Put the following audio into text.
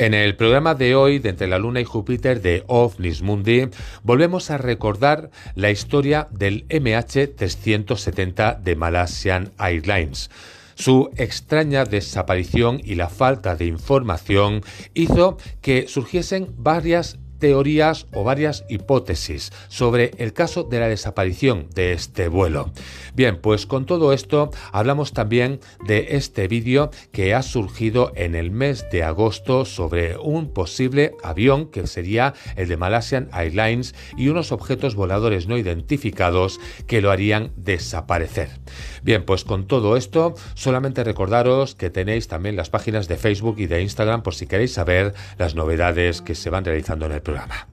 En el programa de hoy de Entre la Luna y Júpiter de OVNIS Mundi volvemos a recordar la historia del MH370 de Malaysian Airlines. Su extraña desaparición y la falta de información hizo que surgiesen varias teorías o varias hipótesis sobre el caso de la desaparición de este vuelo. Bien, pues con todo esto hablamos también de este vídeo que ha surgido en el mes de agosto sobre un posible avión que sería el de Malaysian Airlines y unos objetos voladores no identificados que lo harían desaparecer. Bien, pues con todo esto solamente recordaros que tenéis también las páginas de Facebook y de Instagram por si queréis saber las novedades que se van realizando en el programa.